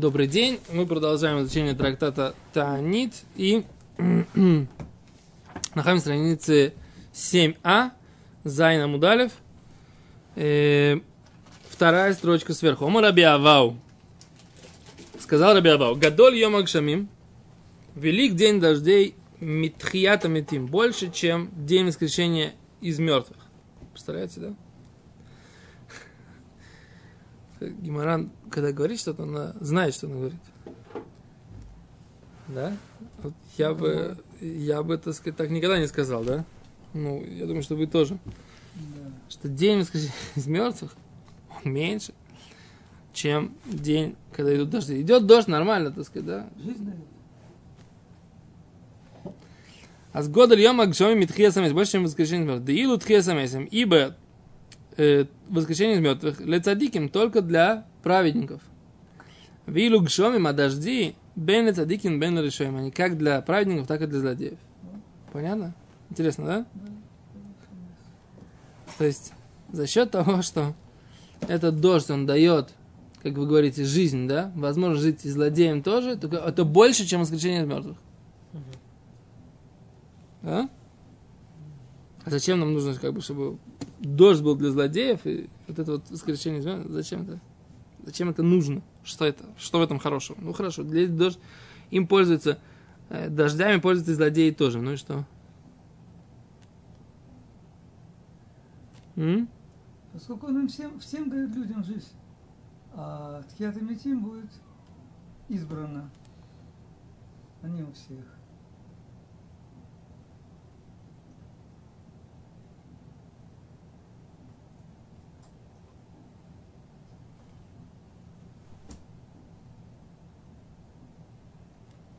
Добрый день. Мы продолжаем изучение трактата Таанит и находимся на странице 7а, Зайна Мудалев. Э, вторая строчка сверху. Ома Раби Авау. Сказал Раби Авау. Гадоль Йом Агшамим. Велик день дождей Митхията Митим. Больше, чем день воскрешения из мертвых. Представляете, да? Гимаран, когда говорит что-то, она знает, что она говорит. Да? Вот я бы, я бы, так сказать, так никогда не сказал, да? Ну, я думаю, что вы тоже. Да. Что день воскресенья из мертвых, он меньше, чем день, когда идут дожди. Идет дождь нормально, так сказать, да? Жизнь. А с года льем агшоми митхия самес, больше, чем воскрешение из мертвых. Да илу тхия самесем, ибо э, воскрешение из мертвых лецадиким только для праведников. Вилу гшомим, а дожди бен лецадиким, бен решаем. Они как для праведников, так и для злодеев. Понятно? Интересно, да? То есть за счет того, что этот дождь, он дает, как вы говорите, жизнь, да, возможно жить и злодеем тоже, только это больше, чем воскрешение из мертвых. Да? А зачем нам нужно, как бы, чтобы дождь был для злодеев, и вот это вот воскрешение зачем это? Зачем это нужно? Что это? Что в этом хорошего? Ну хорошо, для дождь им пользуются, э, дождями пользуются злодеи тоже. Ну и что? М? Поскольку он им всем, всем дает людям жизнь, а Тхиатамитим будет избрано, а не у всех.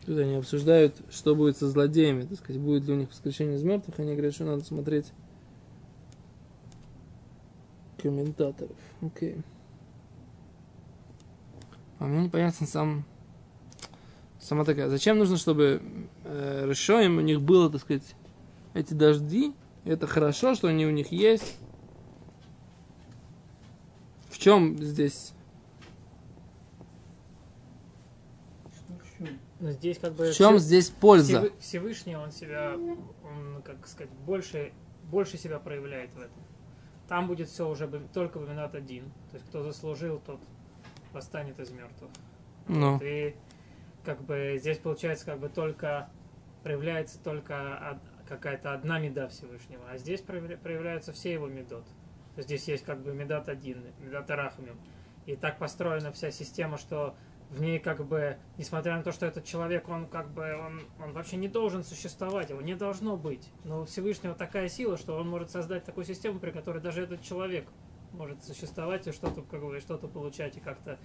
Тут они обсуждают, что будет со злодеями, так сказать, будет ли у них воскрешение из мертвых. Они говорят, что надо смотреть комментаторов. Окей. Okay. А мне непонятно сам, сама такая. Зачем нужно, чтобы э, Решоем у них было, так сказать, эти дожди? Это хорошо, что они у них есть. В чем здесь Но здесь как бы... В чем все, здесь польза? Всевышний, он себя, он, как сказать, больше, больше себя проявляет в этом. Там будет все уже только в минут один. То есть, кто заслужил, тот восстанет из мертвых. Ну. Вот, и как бы здесь получается как бы только проявляется только какая-то одна меда Всевышнего, а здесь проявляются все его медот. То есть здесь есть как бы медат один, медат арахамим. И так построена вся система, что в ней как бы, несмотря на то, что этот человек, он как бы, он, он вообще не должен существовать, его не должно быть. Но у Всевышнего такая сила, что он может создать такую систему, при которой даже этот человек может существовать и что-то как бы, что-то получать и как-то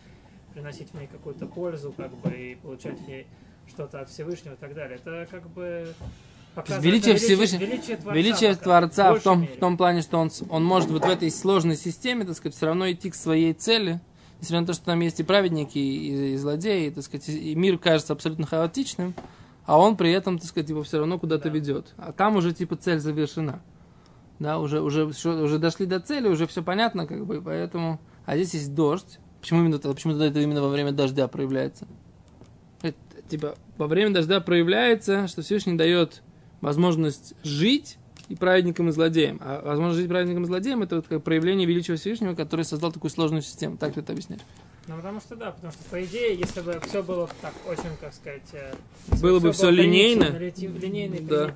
приносить в ней какую-то пользу, как бы, и получать в ней что-то от Всевышнего и так далее. Это как бы величие Всевышнего, величие Творца, величие творца в, том, в том плане, что он, он может вот в этой сложной системе, так сказать, все равно идти к своей цели, несмотря на то, что там есть и праведники, и, и злодеи, так сказать, и мир кажется абсолютно хаотичным, а он при этом, так сказать, его все равно куда-то да. ведет. А там уже типа цель завершена. Да, уже, уже, уже дошли до цели, уже все понятно, как бы, поэтому... А здесь есть дождь. Почему именно почему это именно во время дождя проявляется? Это, типа, во время дождя проявляется, что Всевышний дает возможность жить и праведникам, и злодеям. А возможно, жить праведникам и злодеям это вот как проявление величия Всевышнего, который создал такую сложную систему. Так ты это объясняешь? Ну, потому что да, потому что, по идее, если бы все было так очень, как сказать... Э, было бы все линейно. Линейно и да.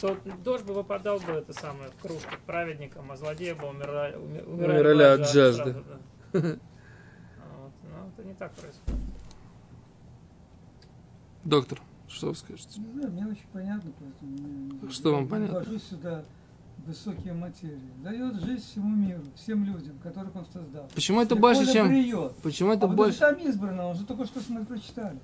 То дождь бы выпадал бы это самое в кружку праведникам, а злодеи бы умирали, умирали, умирали от жажды. Сразу, да. вот. Но это не так происходит. Доктор. Что вы скажете? Не знаю, мне очень понятно, поэтому что вам понятно? Ввожу сюда высокие материи. Дает жизнь всему миру, всем людям, которых он создал. Почему это больше, чем... Бриет. Почему это а больше... там избрано, он же только что мы прочитали.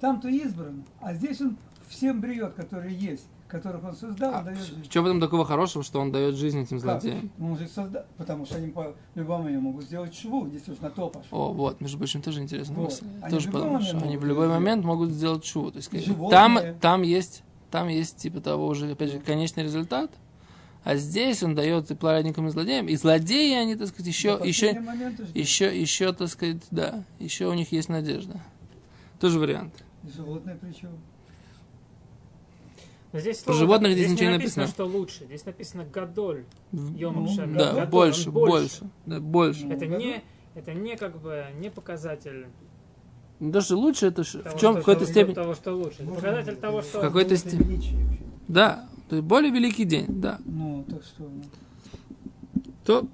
Там-то избрано, а здесь он всем бриет, которые есть которых он создал, а, дает жизнь. Что в этом такого хорошего, что он дает жизнь этим злодеям? Он же создал, потому что они по любому моменту могут сделать шву, если уж на то пошло. О, вот, между прочим, тоже интересно. Вот. Они тоже потому что они в любой момент могут сделать шву. То есть, там, там есть, там есть типа того уже, опять же, конечный результат, А здесь он дает и праведникам, и злодеям. И злодеи, они, так сказать, еще, До еще, еще, еще, так сказать, да, еще у них есть надежда. Тоже вариант. И животное причем. Здесь Про животных здесь здесь ничего не написано, написано. что лучше. Здесь написано гадоль. Йом Ну. Да, Гадоль, он больше, больше, да, больше. Ну, Это не, это не как бы не показатель Даже лучше это того, в чем, что- в какой-то степени. того, что лучше. Это показатель того, В что какой-то Это степени. Да, то есть более великий день, да. Ну, так что, ну, То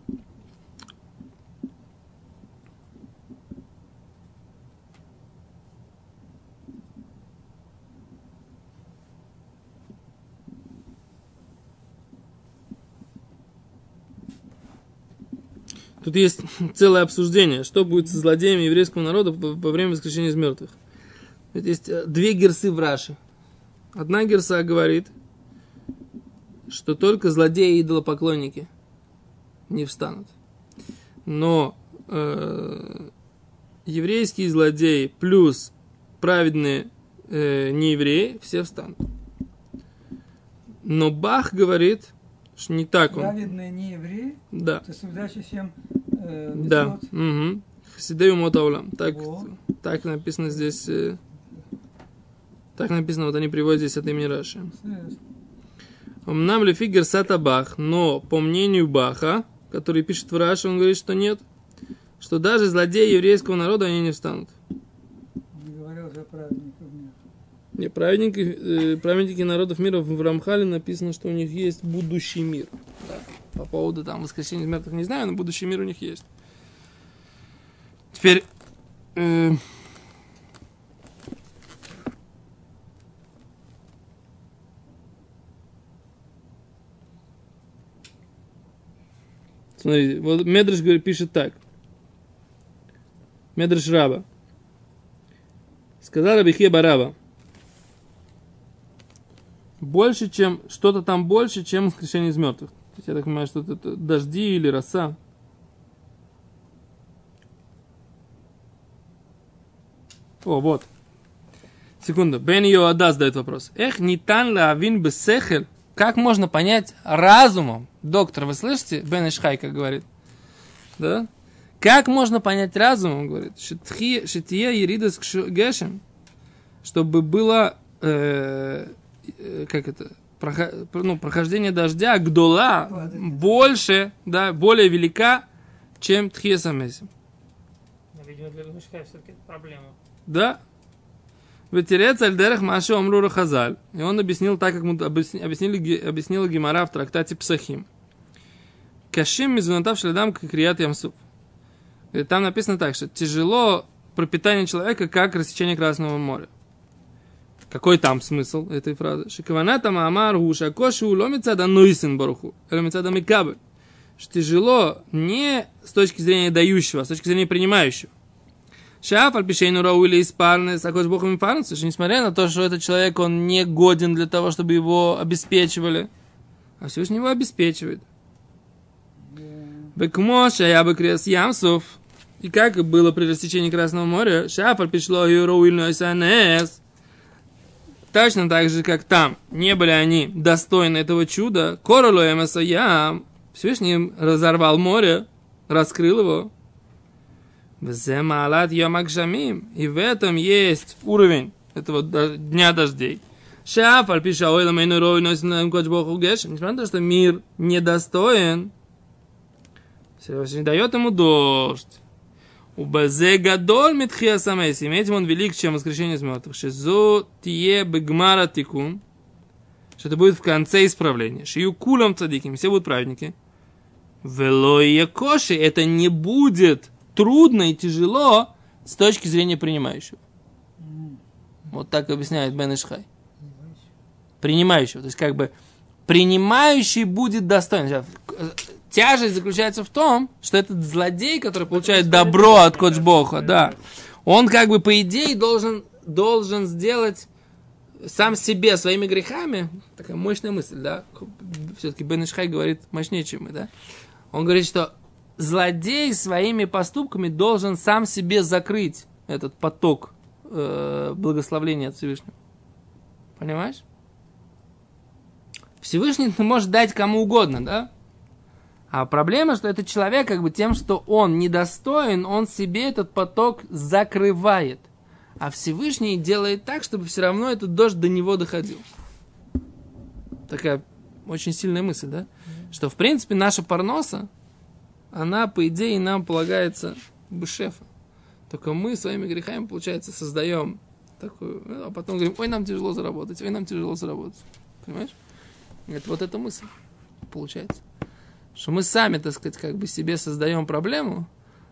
Тут есть целое обсуждение, что будет со злодеями еврейского народа во время воскрешения из мертвых. Ведь Есть э, две герсы в Раши. Одна герса говорит, что только злодеи и идолопоклонники не встанут. Но э, еврейские злодеи плюс праведные э, неевреи все встанут. Но Бах говорит, что не так он. праведные не евреи, Да. то соблюдачи всем э, Да. Угу. Хасидею Мотаулам. Так, Во. так написано здесь. э, так написано, вот они приводят здесь от имени Раши. Нам лифи герсата Бах, но по мнению Баха, который пишет в Раши, он говорит, что нет, что даже злодеи еврейского народа они не встанут. Не говорил же о праведниках нет. Не, праведники, э, праведники народов мира в Рамхале написано, что у них есть будущий мир. Да. По поводу там воскресения мертвых не знаю, но будущий мир у них есть. Теперь э, Смотрите, вот говорит, пишет так. Медреш Раба. Сказал Рабихе Бараба. Больше, чем что-то там больше, чем воскрешение из мертвых. То есть, я так понимаю, что это дожди или роса. О, вот. Секунду. Бен Йоада задает вопрос. Эх, не тан лавин бесехель. Как можно понять разумом? Доктор, вы слышите? Бен Ишхай, как говорит. Да? Как можно понять разумом, говорит, «Шитхи- шития еридас гешем, чтобы было, э, как это, ну, прохождение дождя, гдола, больше, да, более велика, чем тхия самесим. Ну, видимо, для Мешкая все-таки это проблема. Да. Ветерец альдерах маши омрура хазаль. И он объяснил так, как мы объясни- объяснили, объяснила Гимара в трактате Псахим. Кашим мизунатав шледам крият ямсуп. И Там написано так, что тяжело пропитание человека, как рассечение Красного моря. Какой там смысл этой фразы? Шикаваната маамар гуша кошу ломицада нуисин баруху. Ломицада микабель. Что тяжело не с точки зрения дающего, а с точки зрения принимающего. Шаф, альпишейну рау или испарны, сакош богом инфарнус, что несмотря на то, что этот человек, он не годен для того, чтобы его обеспечивали, а Всевышний его обеспечивает. Бекмоша, я бы крес ямсов, и как было при рассечении Красного моря, шаф, альпишло и рау или айсанес, точно так же, как там не были они достойны этого чуда, королу ям, Всевышний разорвал море, раскрыл его, Взе маалат йомакшамим. И в этом есть уровень этого дня дождей. Шаф, альпиша ойла мейну рой носит на коч богу геш. Несмотря на то, что мир недостоин, Всевышний дает ему дождь. У Базе гадоль митхия самесим. Этим он велик, чем воскрешение из мертвых. Шизо тие бегмара тикун. Что это будет в конце исправления. Шию кулам цадиким. Все будут праведники. Велое коши. Это не будет трудно и тяжело с точки зрения принимающего. Вот так объясняет Бен Ишхай. Принимающего. То есть, как бы, принимающий будет достоин. Тяжесть заключается в том, что этот злодей, который получает добро от Кочбоха, да, он как бы по идее должен, должен сделать сам себе своими грехами, такая мощная мысль, да, все-таки Бен Ишхай говорит мощнее, чем мы, да, он говорит, что злодей своими поступками должен сам себе закрыть этот поток э, благословения от Всевышнего. Понимаешь? Всевышний может дать кому угодно, да? А проблема, что этот человек, как бы тем, что он недостоин, он себе этот поток закрывает. А Всевышний делает так, чтобы все равно этот дождь до него доходил. Такая очень сильная мысль, да? Что, в принципе, наша парноса, она, по идее, нам полагается бы шефа. Только мы своими грехами, получается, создаем такую, а потом говорим, ой, нам тяжело заработать, ой, нам тяжело заработать. Понимаешь? Это вот эта мысль получается. Что мы сами, так сказать, как бы себе создаем проблему,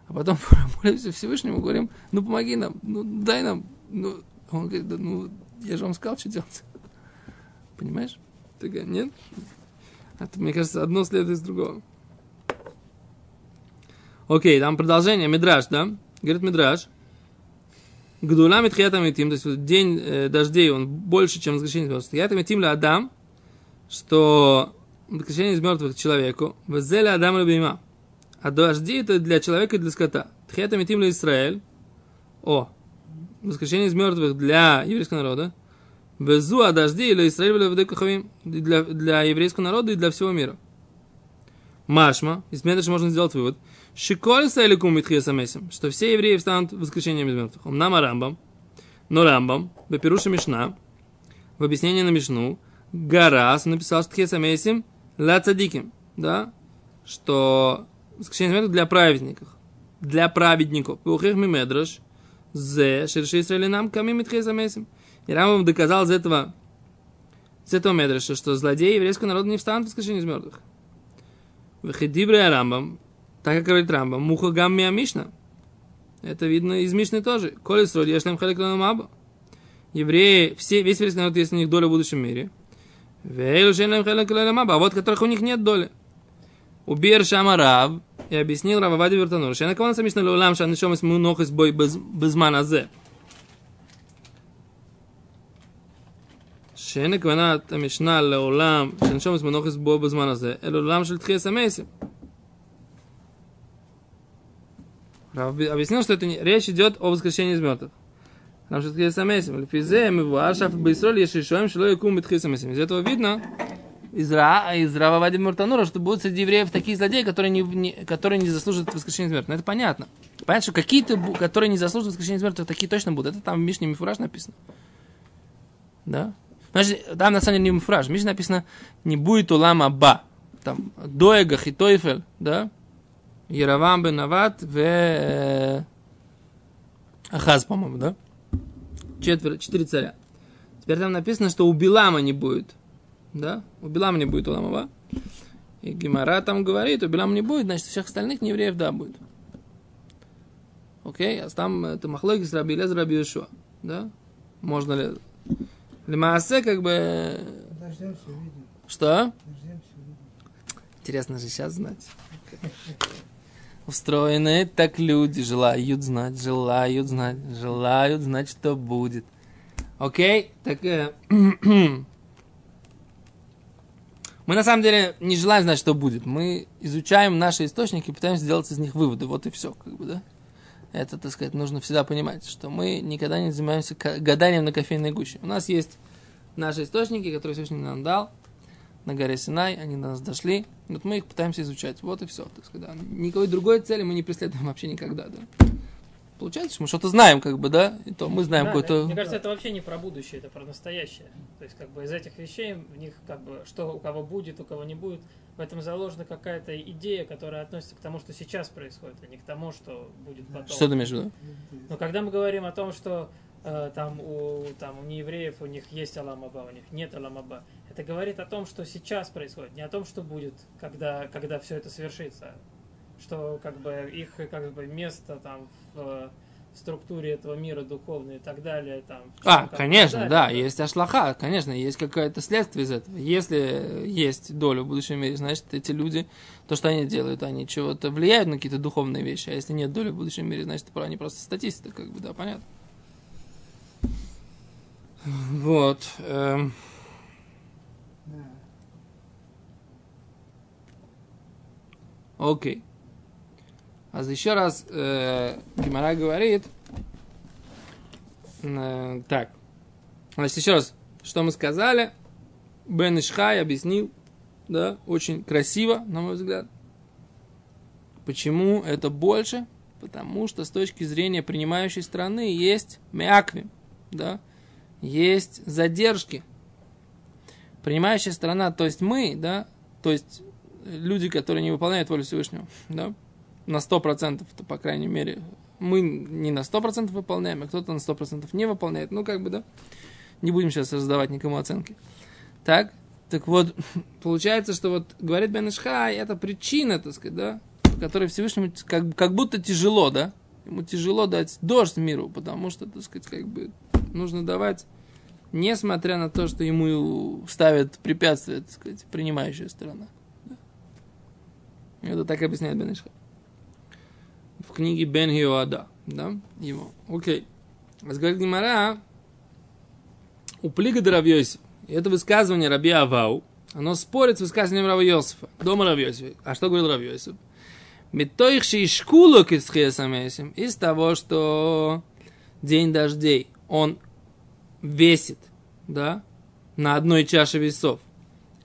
а потом молимся Всевышнему, говорим, ну помоги нам, ну дай нам. Ну, он говорит, да, ну я же вам сказал, что делать. Понимаешь? Ты говоришь, нет? Это, мне кажется, одно следует из другого. Окей, там продолжение, Мидраж, да? Говорит Мидраж. Гдула Митхията Митим, то есть день э, дождей, он больше, чем. Тхията Митим ля Адам, что воскрешение из мертвых человеку, Везеля Адам Любима. А дожди это для человека и для скота. Тхията Митим ля Израиль. О, воскрешение из мертвых для еврейского народа. Безу а дожди или Израиль для, для еврейского народа и для всего мира. Машма, из Медаша можно сделать вывод – Шиколь Сайликум Митхиесамесим, что все евреи встанут в воскрешение из мертвых. Нам Рамбам, но Рамбам, Бепируша Мишна, в объяснении на Мишну, Гарас написал Штхиесамесим Ла Цадиким, да, что воскрешение из мертвых для праведников. Для праведников. Пухих Мимедраш, Зе, Шерши нам, Ками Митхиесамесим. И Рамбам доказал из этого, из этого Медраша, что злодеи еврейского народа не встанут в воскрешение из мертвых. Вехидибре Рамбам, так как говорит Рамба, муха гаммия Мишна. Это видно из Мишны тоже. Колес роди, яшлем халик маба. Евреи, все, весь еврейский народ, есть у них доля в будущем мире. Вейлу шелем халик маба. А вот которых у них нет доли. Убер Шамарав и объяснил Рававади Вертанур. Шена кого Мишна леулам шан нишом из мунох из бой без маназе. שאין הכוונת המשנה לעולם שנשום את מנוחס בו בזמן הזה, אלא לעולם של תחייה סמייסים. объяснил, что это не, речь идет о воскрешении из мертвых. Нам что такое самесим. Лефизе, мы вашав бейсроль, если шоем, что якум битхи самесим. Из этого видно, из, Ра, из Рава Вади Муртанура, что будут среди евреев такие злодеи, которые не, не, которые не заслуживают воскрешения из мертвых. Но это понятно. Понятно, что какие-то, которые не заслуживают воскрешения из мертвых, такие точно будут. Это там в Мишне Мифураж написано. Да? Значит, там на самом деле не Мифураж. В Мишне написано, не будет улама ба. Там, доега, хитойфель, да? Яровам бен Нават в Ахаз, по-моему, да? Четверо, четыре царя. Теперь там написано, что у Билама не будет. Да? У Билама не будет Уламава. И Гимара там говорит, у Билама не будет, значит, всех остальных неевреев да будет. Окей? А там это Махлоки с Раби Лез, Раби Ишуа. Да? Можно ли... Лимаасе как бы... Подождем, все видим. Что? Подождем, все видим. Интересно же сейчас знать. Устроены, так люди желают знать, желают знать, желают знать, что будет. Окей? Так, э, мы на самом деле не желаем знать, что будет. Мы изучаем наши источники и пытаемся сделать из них выводы. Вот и все, как бы, да? Это, так сказать, нужно всегда понимать, что мы никогда не занимаемся гаданием на кофейной гуще. У нас есть наши источники, которые Всевышний нам дал на горе Синай, они до нас дошли, вот мы их пытаемся изучать. Вот и все. Так сказать, да. Никакой другой цели мы не преследуем вообще никогда, да. Получается, что мы что-то знаем, как бы, да, и то мы знаем Да, какой-то... Мне кажется, это вообще не про будущее, это про настоящее. То есть, как бы из этих вещей, в них, как бы, что у кого будет, у кого не будет, в этом заложена какая-то идея, которая относится к тому, что сейчас происходит, а не к тому, что будет потом. Что ты имеешь в виду? Но когда мы говорим о том, что там у там у неевреев у них есть Аламаба, у них нет Аламаба, это говорит о том, что сейчас происходит, не о том, что будет, когда, когда все это свершится. Что как бы их как бы место там в структуре этого мира духовной и так далее. Там, А, как конечно, далее, да, то- есть ашлаха, конечно, есть какое-то следствие из этого. Если есть доля в будущем мире, значит, эти люди, то, что они делают, они чего-то влияют на какие-то духовные вещи, а если нет доли в будущем мире, значит, они просто статисты, как бы, да, понятно. Вот. эм. Окей. А еще раз э, Гимара говорит, э, так, значит, еще раз, что мы сказали, Бен Ишхай объяснил, да, очень красиво, на мой взгляд. Почему это больше? Потому что с точки зрения принимающей страны есть мякви, да, есть задержки. Принимающая страна, то есть мы, да, то есть люди, которые не выполняют волю Всевышнего, да, на 100%, то, по крайней мере, мы не на 100% выполняем, а кто-то на 100% не выполняет. Ну, как бы, да, не будем сейчас раздавать никому оценки. Так, так вот, получается, что вот говорит Бен Ишхай, это причина, так сказать, да, которой Всевышнему как, как будто тяжело, да, ему тяжело дать дождь миру, потому что, так сказать, как бы нужно давать, несмотря на то, что ему ставят препятствия, так сказать, принимающая сторона. Это так объясняет Бен Ишхай. В книге Бен Хиоада, да, его. Окей. Говорит Гимара, у плига Равьёсиф. Это высказывание Раби Авау, оно спорит с высказыванием Рава Йосифа, дома Рава Йосифа. А что говорил Рав Йосиф? Метоих шишкулок из из того, что день дождей, он весит, да, на одной чаше весов.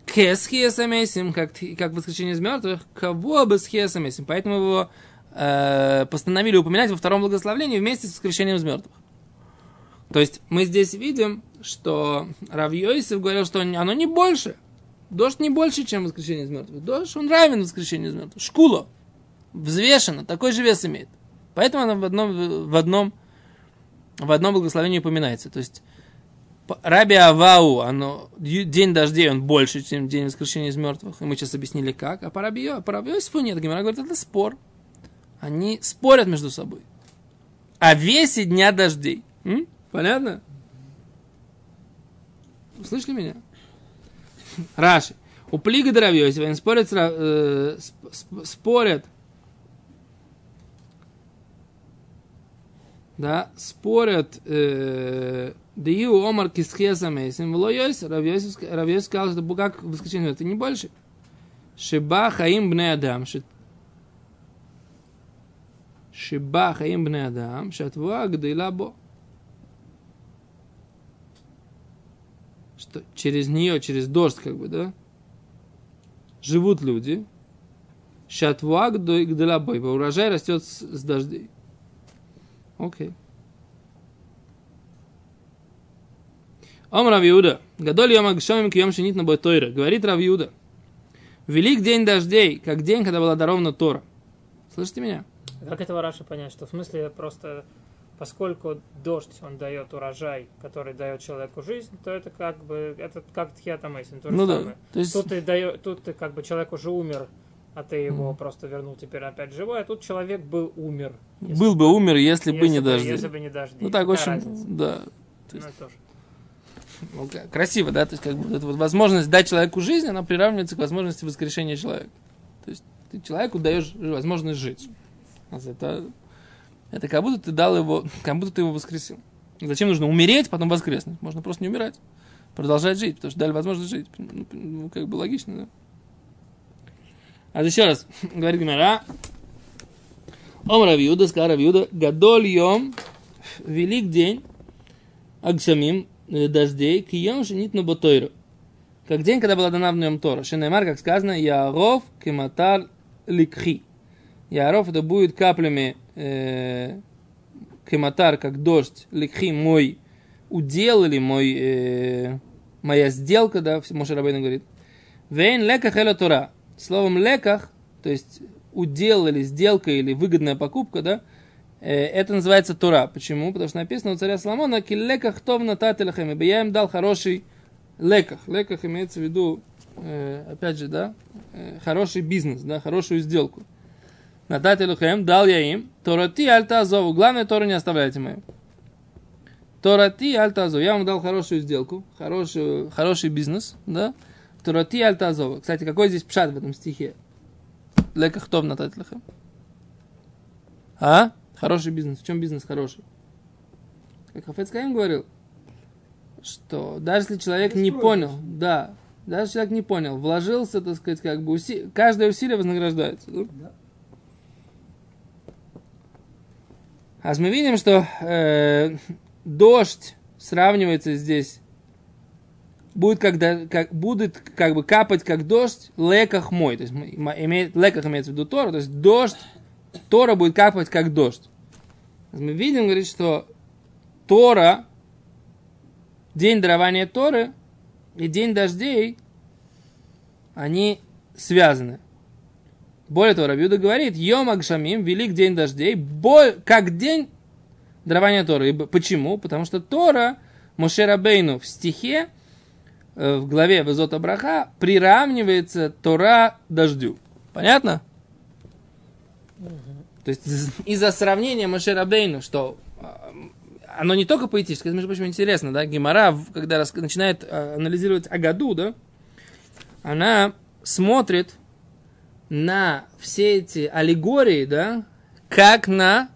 Кес хиесамесим, как, как воскресение из мертвых, кого бы с хиесамесим. Поэтому его э, постановили упоминать во втором благословении вместе с воскрешением из мертвых. То есть мы здесь видим, что Равьёйсов говорил, что оно не больше. Дождь не больше, чем воскрешение из мертвых. Дождь, он равен воскрешению из мертвых. Шкула. Взвешено, такой же вес имеет. Поэтому оно в одном, в одном, в одном благословении упоминается. То есть Раби Авау, оно, день дождей, он больше, чем день воскрешения из мертвых. И мы сейчас объяснили, как. А по Раби, по Раби Йосифу нет. Гимара говорит, это спор. Они спорят между собой. О весе дня дождей. М? Понятно? Слышали меня? Раши. У плига Дравьёсифа, они спорят, э, спорят, да, спорят, э, Дию Омар Кисхеса Мейсим, Влойойс, Равьёс сказал, что как воскресенье, это не больше. Шиба Хаим Бне Адам, Шиба Хаим Бне Адам, Шатвуа Гдейла Бо. что через нее, через дождь, как бы, да, живут люди. Шатвуак до Игдалабой, урожай растет с дождей. Окей. Ом Равиуда. Гадоль Йом Агшомим Кием Шинит на Тойра. Говорит Равиуда. Велик день дождей, как день, когда была дарована Тора. Слышите меня? Как этого Раша понять? Что в смысле просто поскольку дождь, он дает урожай, который дает человеку жизнь, то это как бы, это как тхиатамейсин, то же ну, самое. Да. То есть... Тут, ты дает, тут ты как бы человек уже умер, а ты его mm. просто вернул теперь опять живой, а тут человек был умер. Был бы умер, если, если бы не дожди. Если бы не дожди. Ну так, в общем, разница? да. То есть... Ну, тоже. Ну, красиво, да, то есть как бы эта вот возможность дать человеку жизнь, она приравнивается к возможности воскрешения человека. То есть ты человеку даешь возможность жить. Это это как будто ты дал его, как будто ты его воскресил. Зачем нужно умереть, потом воскреснуть? Можно просто не умирать. Продолжать жить, потому что дали возможность жить. Ну, ну как бы логично, да? А еще раз, говорит Гимара. Ом Равиуда, сказал Равиуда, Гадоль Йом, велик день, Агшамим, э, дождей, Кием Шинит на Ботойру. Как день, когда была дана в нем Тора. Шенемар, как сказано, Яров Кематар Ликхи. Яров это будет каплями э, кематар, как дождь, ликхи мой удел или мой, э, моя сделка, да, Моше Рабейн говорит. Вейн леках эла Тора. Словом леках, то есть удел или сделка или выгодная покупка, да, э, это называется Тора. Почему? Потому что написано у царя Соломона, ки леках тов натателахем, ибо я им дал хороший леках. Леках имеется в виду, э, опять же, да, э, хороший бизнес, да, хорошую сделку. Надать Элухем, дал я им, Торати альтазову. Главное, Тору не оставляйте мою. Торати альтазову. Я вам дал хорошую сделку, хорошую, хороший бизнес, да? Торати альтазову. Кстати, какой здесь пшат в этом стихе? Лекахтов надать Элухем. А? Хороший бизнес. В чем бизнес хороший? Как Хафецкаим говорил, что даже если человек не понял, да, даже если человек не понял, вложился, так сказать, как бы уси... каждое усилие вознаграждается. Да? А мы видим, что э, дождь сравнивается здесь будет, когда, как, будет как бы капать как дождь, леках мой. То есть имеет, леках имеется в виду Тора, то есть дождь, Тора будет капать как дождь. Мы видим, говорит, что Тора, день дарования Торы и день дождей, они связаны. Более того, Рабиуда говорит, Йом Агшамим, велик день дождей, как день дарования Торы. Почему? Потому что Тора, Мошерабейну в стихе, в главе Везота Браха, приравнивается Тора дождю. Понятно? То есть из-за сравнения Мошерабейну, что э, оно не только поэтическое, это, между прочим, интересно, да, Гемора, когда начинает э, анализировать Агаду, да, она смотрит на все эти аллегории, да, как на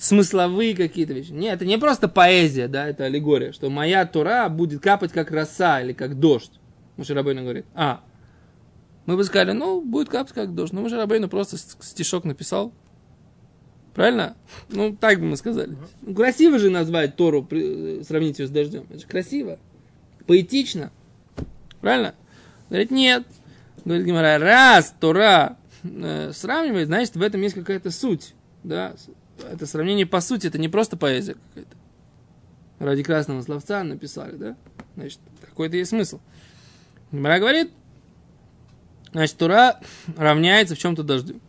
смысловые какие-то вещи. Нет, это не просто поэзия, да, это аллегория, что моя Тура будет капать как роса или как дождь. Мушарабейна говорит, а, мы бы сказали, ну, будет капать как дождь. Но Мушарабейна просто стишок написал. Правильно? Ну, так бы мы сказали. Ну, красиво же назвать Тору, сравнить ее с дождем. Это же красиво. Поэтично. Правильно? Говорит, нет. Говорит Гимара, раз Тора э, сравнивает, значит, в этом есть какая-то суть. Да? Это сравнение по сути, это не просто поэзия какая-то. Ради красного словца написали, да? Значит, какой-то есть смысл. Гимара говорит, значит, Тура равняется в чем-то дождю.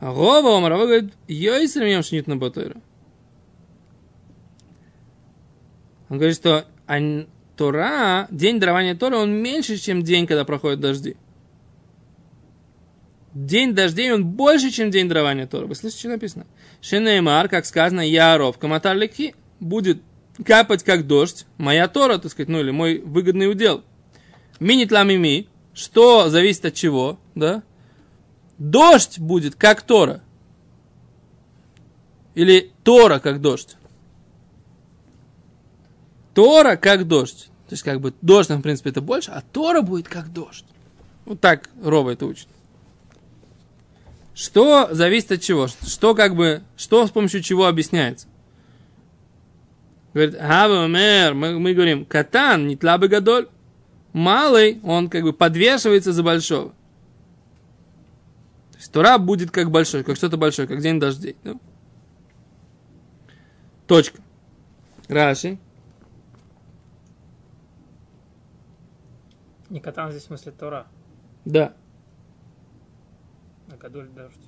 А Гова Омарова говорит, йой сравнем шнит на Батойра. Он говорит, что Тора, день дарования Торы, он меньше, чем день, когда проходят дожди. День дождей, он больше, чем день дарования Торы. Вы слышите, что написано? Шенеймар, как сказано, Яров, Каматар Лекхи, будет капать как дождь, моя Тора, так сказать, ну или мой выгодный удел. Минит ламими, что зависит от чего, да? Дождь будет как Тора. Или Тора как дождь. Тора как дождь. То есть, как бы, дождь, в принципе, это больше, а Тора будет как дождь. Вот так Рова это учит. Что зависит от чего? Что как бы, что с помощью чего объясняется? Говорит, Хавамер, мы, мы говорим, катан, не тлабы гадоль. Малый, он как бы подвешивается за большого. То есть Тора будет как большой, как что-то большое, как день дождей. Да? Точка. Раши. Не катан здесь в смысле Тора. Да. А кадоль дождь.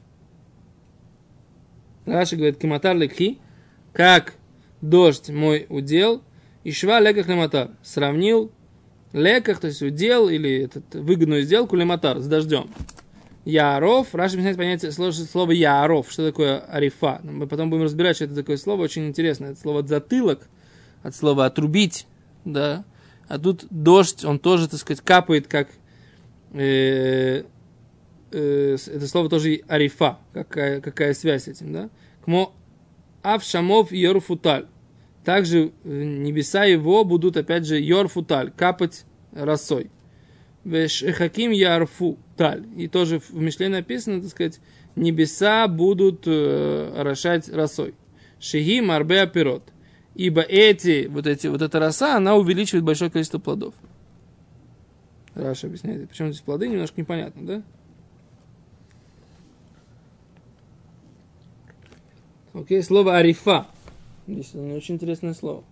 Раши говорит, киматар лекхи, как дождь мой удел, и шва леках лематар. Сравнил леках, то есть удел или этот, выгодную сделку лематар с дождем. Яров, Раши объясняет понятие слово Яров, что такое арифа. Мы потом будем разбирать, что это такое слово, очень интересно. Это слово затылок, от слова отрубить, да, а тут дождь, он тоже, так сказать, капает, как э, э, это слово тоже арифа, какая, какая связь с этим, да? Кмо авшамов йорфуталь. Также небеса его будут, опять же, йорфуталь, капать росой. Хаким ярфу таль. И тоже в Мишле написано, так сказать, небеса будут э, орошать росой. Шиги марбе апирот ибо эти, вот, эти, вот эта роса, она увеличивает большое количество плодов. Раша объясняет, почему здесь плоды, немножко непонятно, да? Окей, слово арифа. Здесь очень интересное слово.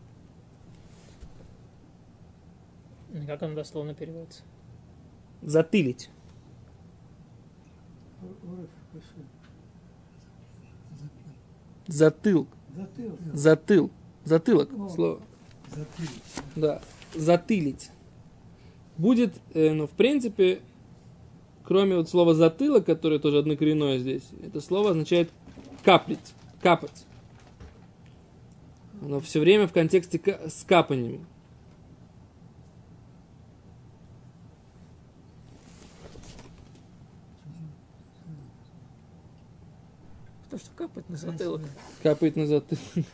Как оно дословно переводится? Затылить. Затыл. Затыл. Затыл. Затылок, слово. Затылить. Да, затылить. Будет, э, ну, в принципе, кроме вот слова затылок, которое тоже однокоренное здесь, это слово означает каплить, капать. Оно все время в контексте с капанием. То, что капает на затылок. Капает на затылок.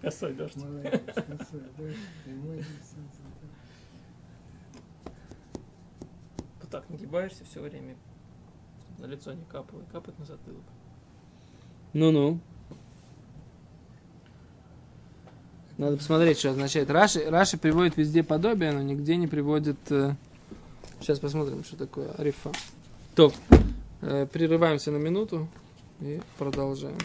Косой дождь. Ты так нагибаешься все время, на лицо не капает, капает на затылок. Ну-ну. Надо посмотреть, что означает. Раши, Раши приводит везде подобие, но нигде не приводит... э, Сейчас посмотрим, что такое арифа. То, э, прерываемся на минуту и продолжаем.